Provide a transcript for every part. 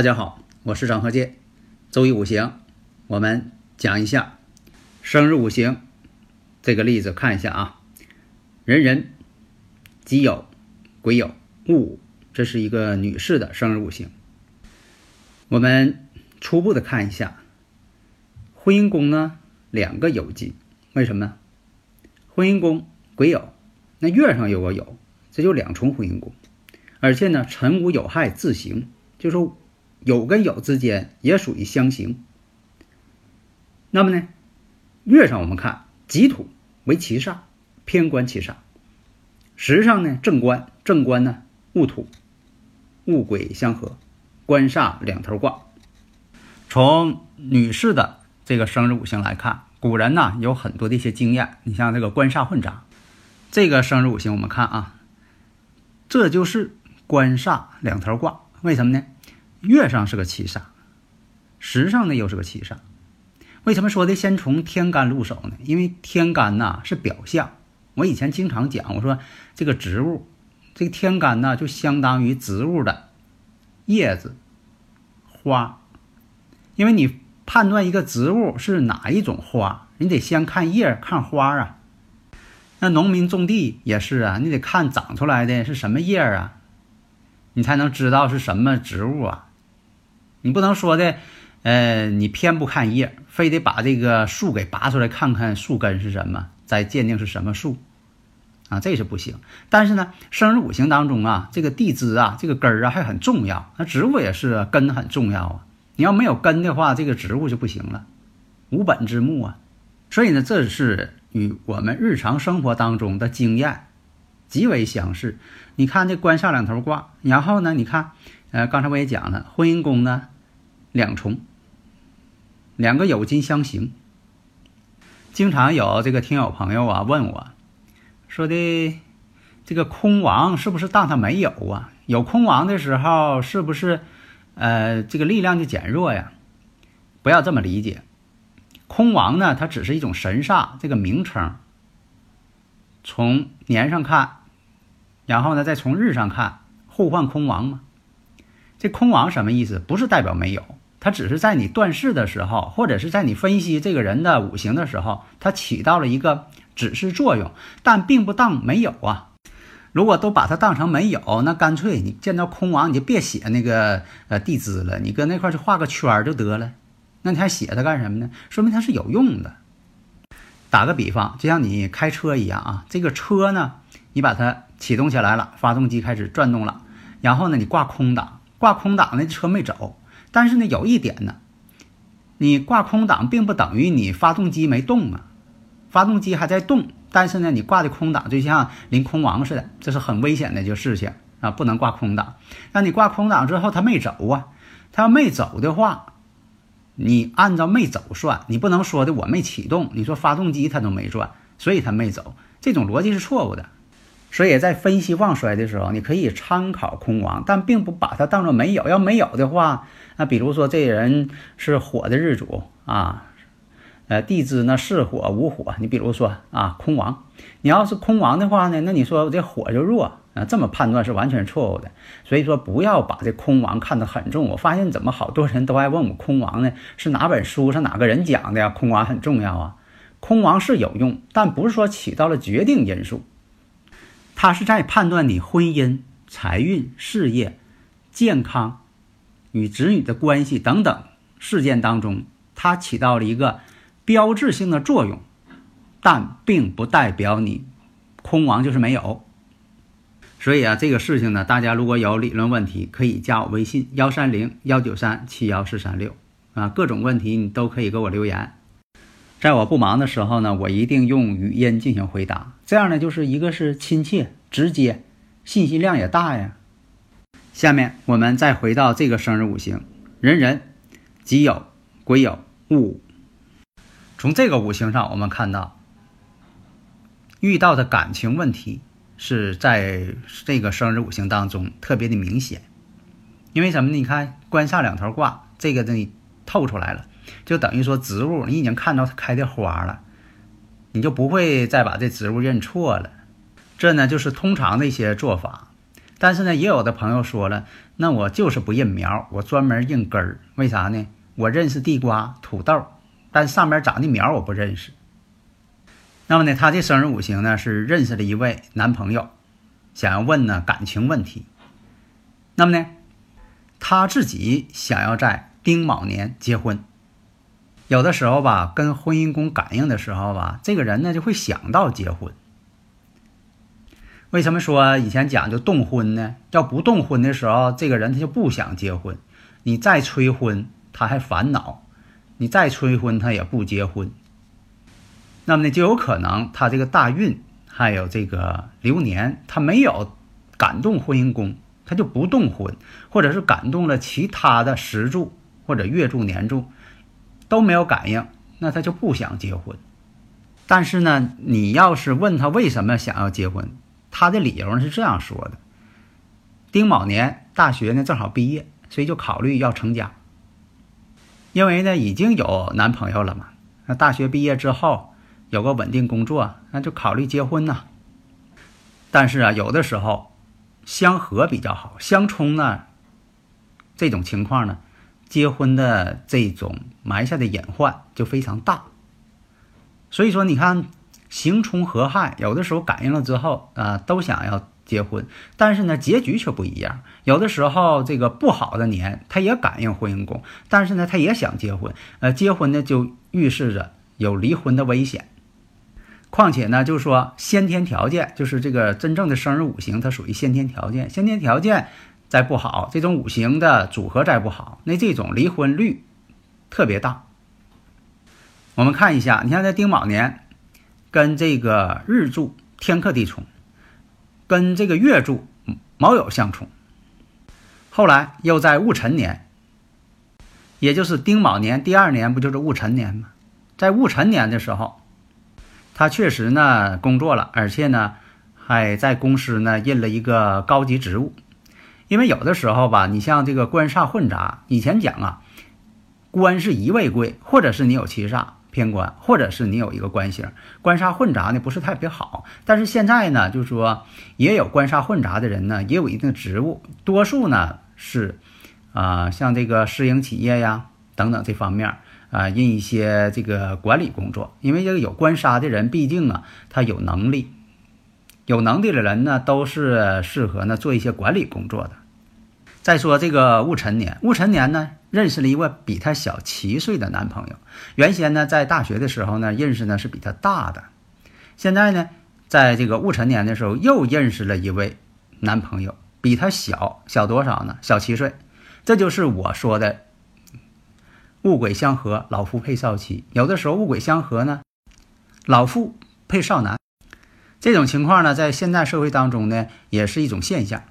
大家好，我是张和建。周易五行，我们讲一下生日五行这个例子，看一下啊。人人、己酉、癸酉、戊，这是一个女士的生日五行。我们初步的看一下，婚姻宫呢两个酉金，为什么呢？婚姻宫癸酉，那月上有个酉，这就两重婚姻宫，而且呢辰午有害自刑，就说。有跟有之间也属于相刑。那么呢，月上我们看己土为其煞，偏官其煞。时上呢正官，正官呢戊土，戊癸相合，官煞两头挂。从女士的这个生日五行来看，古人呢有很多的一些经验。你像这个官煞混杂，这个生日五行我们看啊，这就是官煞两头挂。为什么呢？月上是个七煞，时上呢又是个七煞。为什么说的先从天干入手呢？因为天干呐是表象。我以前经常讲，我说这个植物，这个天干呢就相当于植物的叶子、花。因为你判断一个植物是哪一种花，你得先看叶看花啊。那农民种地也是啊，你得看长出来的是什么叶啊，你才能知道是什么植物啊。你不能说的，呃，你偏不看叶，非得把这个树给拔出来看看树根是什么，再鉴定是什么树，啊，这是不行。但是呢，生日五行当中啊，这个地支啊，这个根儿啊还很重要。那植物也是根很重要啊。你要没有根的话，这个植物就不行了，无本之木啊。所以呢，这是与我们日常生活当中的经验极为相似。你看这官煞两头挂，然后呢，你看，呃，刚才我也讲了，婚姻宫呢。两重，两个有金相刑。经常有这个听友朋友啊问我，说的这个空亡是不是当他没有啊？有空亡的时候是不是呃这个力量就减弱呀？不要这么理解，空亡呢它只是一种神煞这个名称。从年上看，然后呢再从日上看，互换空亡嘛。这空亡什么意思？不是代表没有。它只是在你断事的时候，或者是在你分析这个人的五行的时候，它起到了一个指示作用，但并不当没有啊。如果都把它当成没有，那干脆你见到空亡你就别写那个呃地支了，你搁那块就画个圈就得了。那你还写它干什么呢？说明它是有用的。打个比方，就像你开车一样啊，这个车呢，你把它启动起来了，发动机开始转动了，然后呢，你挂空挡，挂空挡那车没走。但是呢，有一点呢，你挂空挡并不等于你发动机没动啊，发动机还在动。但是呢，你挂的空挡就像临空亡似的，这是很危险的就事情啊，不能挂空挡。那你挂空挡之后，它没走啊，它要没走的话，你按照没走算，你不能说的我没启动，你说发动机它都没转，所以它没走，这种逻辑是错误的。所以在分析旺衰的时候，你可以参考空亡，但并不把它当做没有。要没有的话，那比如说这人是火的日主啊，呃，地支呢是火无火，你比如说啊空亡，你要是空亡的话呢，那你说我这火就弱啊，这么判断是完全错误的。所以说不要把这空亡看得很重。我发现怎么好多人都爱问我空亡呢？是哪本书是哪个人讲的呀？空亡很重要啊，空亡是有用，但不是说起到了决定因素。它是在判断你婚姻、财运、事业、健康与子女的关系等等事件当中，它起到了一个标志性的作用，但并不代表你空亡就是没有。所以啊，这个事情呢，大家如果有理论问题，可以加我微信幺三零幺九三七幺四三六啊，各种问题你都可以给我留言。在我不忙的时候呢，我一定用语音进行回答。这样呢，就是一个是亲切直接，信息量也大呀。下面我们再回到这个生日五行：人人、己酉、癸酉、戊午。从这个五行上，我们看到遇到的感情问题是在这个生日五行当中特别的明显。因为什么呢？你看官煞两头挂，这个东西透出来了。就等于说植物，你已经看到它开的花了，你就不会再把这植物认错了。这呢就是通常的一些做法。但是呢，也有的朋友说了，那我就是不认苗，我专门认根儿。为啥呢？我认识地瓜、土豆，但上面长的苗我不认识。那么呢，他这生日五行呢是认识了一位男朋友，想要问呢感情问题。那么呢，他自己想要在丁卯年结婚。有的时候吧，跟婚姻宫感应的时候吧，这个人呢就会想到结婚。为什么说以前讲究动婚呢？要不动婚的时候，这个人他就不想结婚。你再催婚，他还烦恼；你再催婚，他也不结婚。那么呢，就有可能他这个大运还有这个流年，他没有感动婚姻宫，他就不动婚，或者是感动了其他的时柱或者月柱年柱。都没有感应，那他就不想结婚。但是呢，你要是问他为什么想要结婚，他的理由是这样说的：丁卯年大学呢正好毕业，所以就考虑要成家。因为呢已经有男朋友了嘛，那大学毕业之后有个稳定工作，那就考虑结婚呐。但是啊，有的时候相合比较好，相冲呢，这种情况呢。结婚的这种埋下的隐患就非常大，所以说你看刑冲合害，有的时候感应了之后啊，都想要结婚，但是呢结局却不一样。有的时候这个不好的年，他也感应婚姻宫，但是呢他也想结婚，呃，结婚呢就预示着有离婚的危险。况且呢，就是说先天条件，就是这个真正的生日五行，它属于先天条件，先天条件。再不好，这种五行的组合再不好，那这种离婚率特别大。我们看一下，你看在丁卯年，跟这个日柱天克地冲，跟这个月柱卯酉相冲，后来又在戊辰年，也就是丁卯年第二年，不就是戊辰年吗？在戊辰年的时候，他确实呢工作了，而且呢还在公司呢任了一个高级职务。因为有的时候吧，你像这个官煞混杂，以前讲啊，官是一位贵，或者是你有七煞偏官，或者是你有一个官星，官煞混杂呢不是特别好。但是现在呢，就是说也有官煞混杂的人呢，也有一定职务，多数呢是啊，像这个私营企业呀等等这方面啊，任一些这个管理工作。因为这个有官杀的人，毕竟啊，他有能力，有能力的人呢，都是适合呢做一些管理工作的。再说这个戊辰年，戊辰年呢，认识了一位比他小七岁的男朋友。原先呢，在大学的时候呢，认识呢是比他大的。现在呢，在这个戊辰年的时候，又认识了一位男朋友，比他小小多少呢？小七岁。这就是我说的戊癸相合，老夫配少妻。有的时候戊癸相合呢，老妇配少男。这种情况呢，在现代社会当中呢，也是一种现象。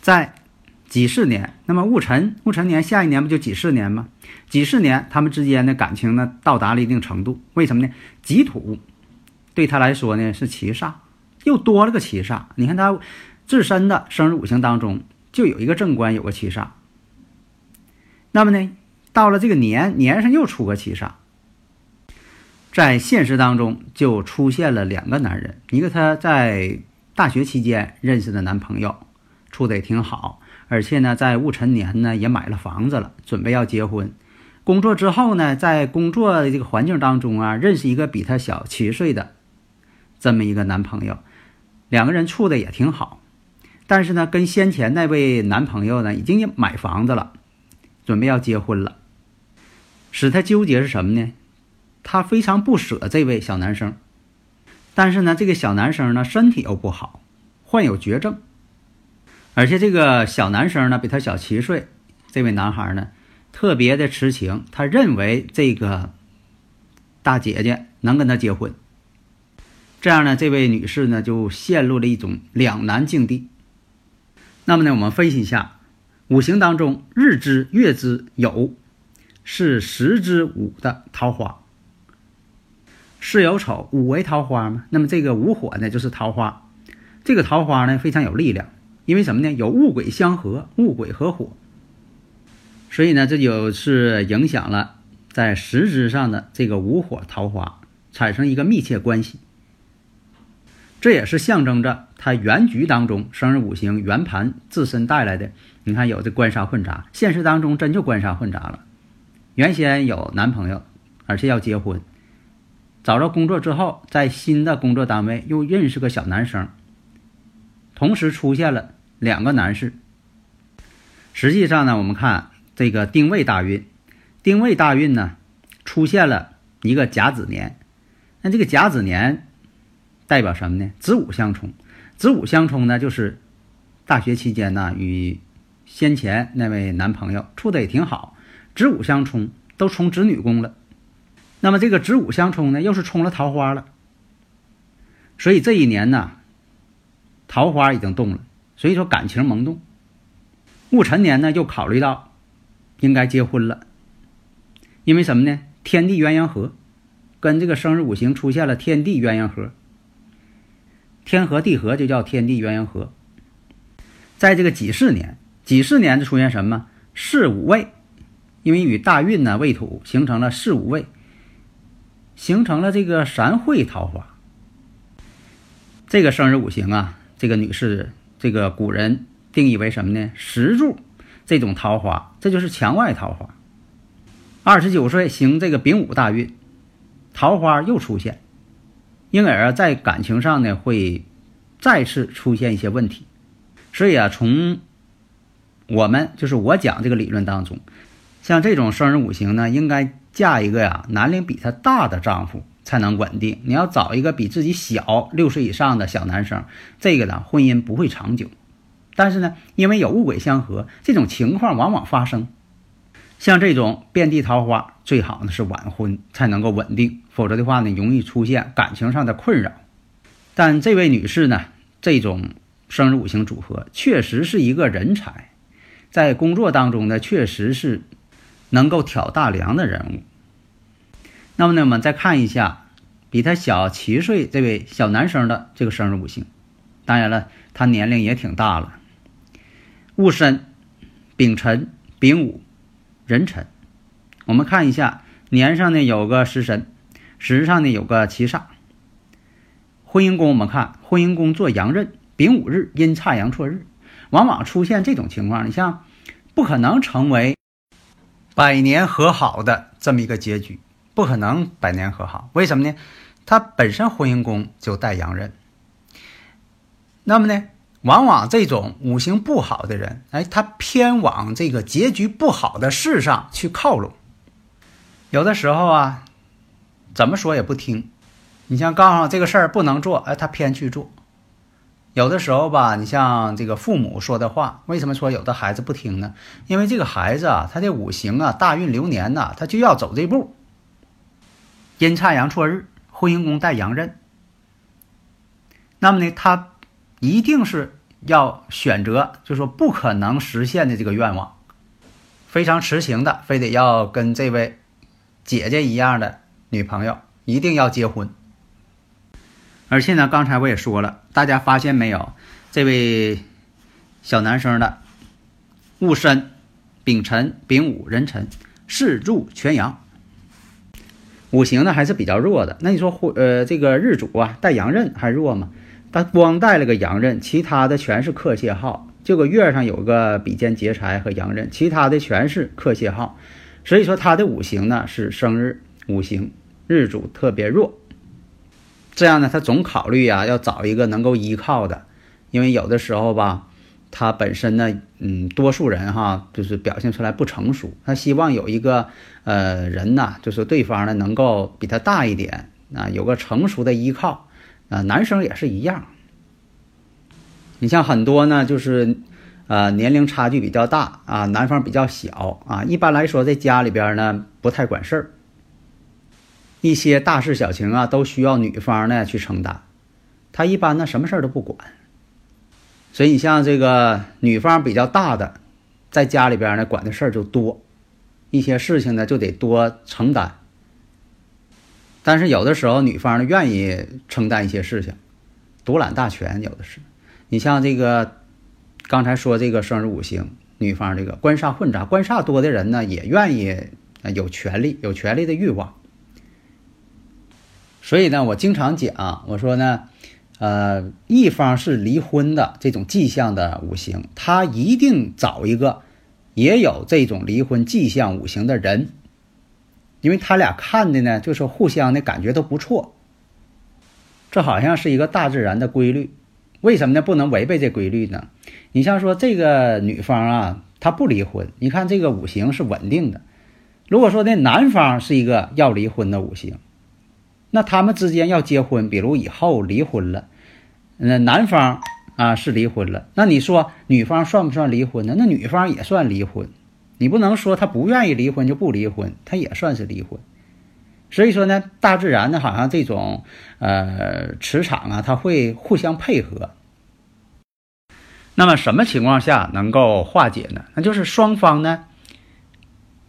在己巳年，那么戊辰，戊辰年下一年不就己巳年吗？己巳年，他们之间的感情呢，到达了一定程度。为什么呢？己土对他来说呢是七煞，又多了个七煞。你看他自身的生日五行当中就有一个正官，有个七煞。那么呢，到了这个年年上又出个七煞，在现实当中就出现了两个男人，一个他在大学期间认识的男朋友，处的也挺好。而且呢，在戊辰年呢，也买了房子了，准备要结婚。工作之后呢，在工作的这个环境当中啊，认识一个比他小七岁的这么一个男朋友，两个人处的也挺好。但是呢，跟先前那位男朋友呢，已经买房子了，准备要结婚了。使他纠结是什么呢？他非常不舍这位小男生，但是呢，这个小男生呢，身体又不好，患有绝症。而且这个小男生呢，比他小七岁。这位男孩呢，特别的痴情。他认为这个大姐姐能跟他结婚。这样呢，这位女士呢就陷入了一种两难境地。那么呢，我们分析一下五行当中日支、月支酉是十之五的桃花，巳酉丑五为桃花嘛。那么这个午火呢就是桃花，这个桃花呢非常有力量，因为什么呢？有戊癸相合，戊癸合火，所以呢这就是影响了在实质上的这个午火桃花产生一个密切关系。这也是象征着他原局当中生日五行圆盘自身带来的。你看，有这官杀混杂，现实当中真就官杀混杂了。原先有男朋友，而且要结婚，找着工作之后，在新的工作单位又认识个小男生，同时出现了两个男士。实际上呢，我们看这个丁未大运，丁未大运呢出现了一个甲子年，那这个甲子年。代表什么呢？子午相冲，子午相冲呢，就是大学期间呢，与先前那位男朋友处的也挺好，子午相冲，都冲子女宫了。那么这个子午相冲呢，又是冲了桃花了。所以这一年呢，桃花已经动了，所以说感情萌动。戊辰年呢，又考虑到应该结婚了，因为什么呢？天地鸳鸯合，跟这个生日五行出现了天地鸳鸯合。天合地合就叫天地鸳鸯合。在这个己巳年，己巳年就出现什么巳午未，因为与大运呢未土形成了巳午未，形成了这个三会桃花。这个生日五行啊，这个女士，这个古人定义为什么呢？石柱这种桃花，这就是墙外桃花。二十九岁行这个丙午大运，桃花又出现。因而，在感情上呢，会再次出现一些问题。所以啊，从我们就是我讲这个理论当中，像这种生人五行呢，应该嫁一个呀年龄比他大的丈夫才能稳定。你要找一个比自己小六岁以上的小男生，这个呢，婚姻不会长久。但是呢，因为有物鬼相合，这种情况往往发生。像这种遍地桃花，最好呢是晚婚才能够稳定，否则的话呢，容易出现感情上的困扰。但这位女士呢，这种生日五行组合确实是一个人才，在工作当中呢，确实是能够挑大梁的人物。那么呢，我们再看一下比他小七岁这位小男生的这个生日五行，当然了，他年龄也挺大了。戊申、丙辰、丙午。壬辰，我们看一下年上呢有个食神，时上呢有个七煞。婚姻宫我们看婚姻宫做阳刃，丙午日阴差阳错日，往往出现这种情况。你像不可能成为百年和好的这么一个结局，不可能百年和好。为什么呢？他本身婚姻宫就带阳刃，那么呢？往往这种五行不好的人，哎，他偏往这个结局不好的事上去靠拢。有的时候啊，怎么说也不听。你像告诉这个事儿不能做，哎，他偏去做。有的时候吧，你像这个父母说的话，为什么说有的孩子不听呢？因为这个孩子啊，他的五行啊，大运流年呐，他就要走这步。阴差阳错日，婚姻宫带阳刃，那么呢，他一定是。要选择，就说不可能实现的这个愿望，非常痴情的，非得要跟这位姐姐一样的女朋友，一定要结婚。而且呢，刚才我也说了，大家发现没有，这位小男生的戊申、丙辰、丙午、壬辰四柱全阳，五行呢还是比较弱的。那你说，呃，这个日主啊带阳刃还弱吗？他光带了个阳刃，其他的全是克泄号。这个月上有个比肩劫财和阳刃，其他的全是克泄号。所以说他的五行呢是生日五行，日主特别弱。这样呢，他总考虑呀要找一个能够依靠的，因为有的时候吧，他本身呢，嗯，多数人哈就是表现出来不成熟，他希望有一个呃人呐，就是对方呢能够比他大一点啊，有个成熟的依靠。啊，男生也是一样。你像很多呢，就是，呃，年龄差距比较大啊，男方比较小啊。一般来说，在家里边呢，不太管事儿。一些大事小情啊，都需要女方呢去承担。他一般呢什么事儿都不管，所以你像这个女方比较大的，在家里边呢管的事儿就多，一些事情呢就得多承担。但是有的时候女方呢愿意承担一些事情，独揽大权有的是。你像这个刚才说这个生日五行，女方这个官煞混杂，官煞多的人呢也愿意有权利，有权利的欲望。所以呢，我经常讲，我说呢。呃，一方是离婚的这种迹象的五行，他一定找一个也有这种离婚迹象五行的人，因为他俩看的呢，就是互相的感觉都不错。这好像是一个大自然的规律，为什么呢？不能违背这规律呢？你像说这个女方啊，她不离婚，你看这个五行是稳定的。如果说那男方是一个要离婚的五行。那他们之间要结婚，比如以后离婚了，那男方啊是离婚了，那你说女方算不算离婚呢？那女方也算离婚，你不能说他不愿意离婚就不离婚，他也算是离婚。所以说呢，大自然呢好像这种呃磁场啊，它会互相配合。那么什么情况下能够化解呢？那就是双方呢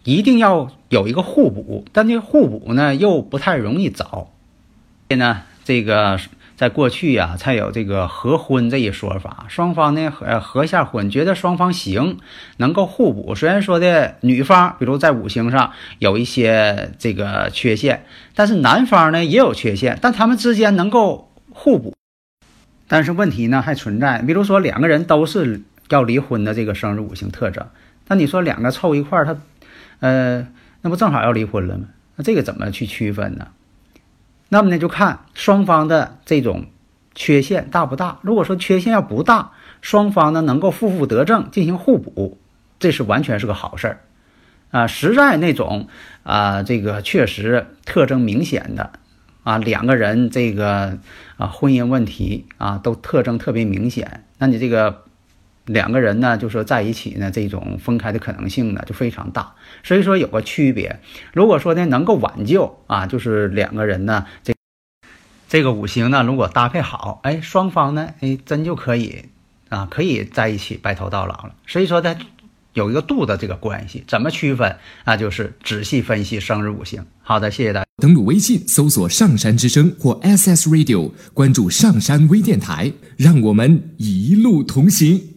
一定要。有一个互补，但这互补呢又不太容易找。所以呢，这个在过去呀才有这个合婚这一说法。双方呢合合下婚，觉得双方行，能够互补。虽然说的女方比如在五行上有一些这个缺陷，但是男方呢也有缺陷，但他们之间能够互补。但是问题呢还存在，比如说两个人都是要离婚的这个生日五行特征，那你说两个凑一块儿，他呃。那不正好要离婚了吗？那这个怎么去区分呢？那么呢，就看双方的这种缺陷大不大。如果说缺陷要不大，双方呢能够负负得正，进行互补，这是完全是个好事儿啊。实在那种啊，这个确实特征明显的啊，两个人这个啊婚姻问题啊都特征特别明显，那你这个。两个人呢，就说在一起呢，这种分开的可能性呢就非常大。所以说有个区别。如果说呢能够挽救啊，就是两个人呢，这这个五行呢如果搭配好，哎，双方呢，哎，真就可以啊，可以在一起白头到老了。所以说呢，有一个度的这个关系，怎么区分？那就是仔细分析生日五行。好的，谢谢大家。登录微信搜索“上山之声”或 SS Radio，关注上山微电台，让我们一路同行。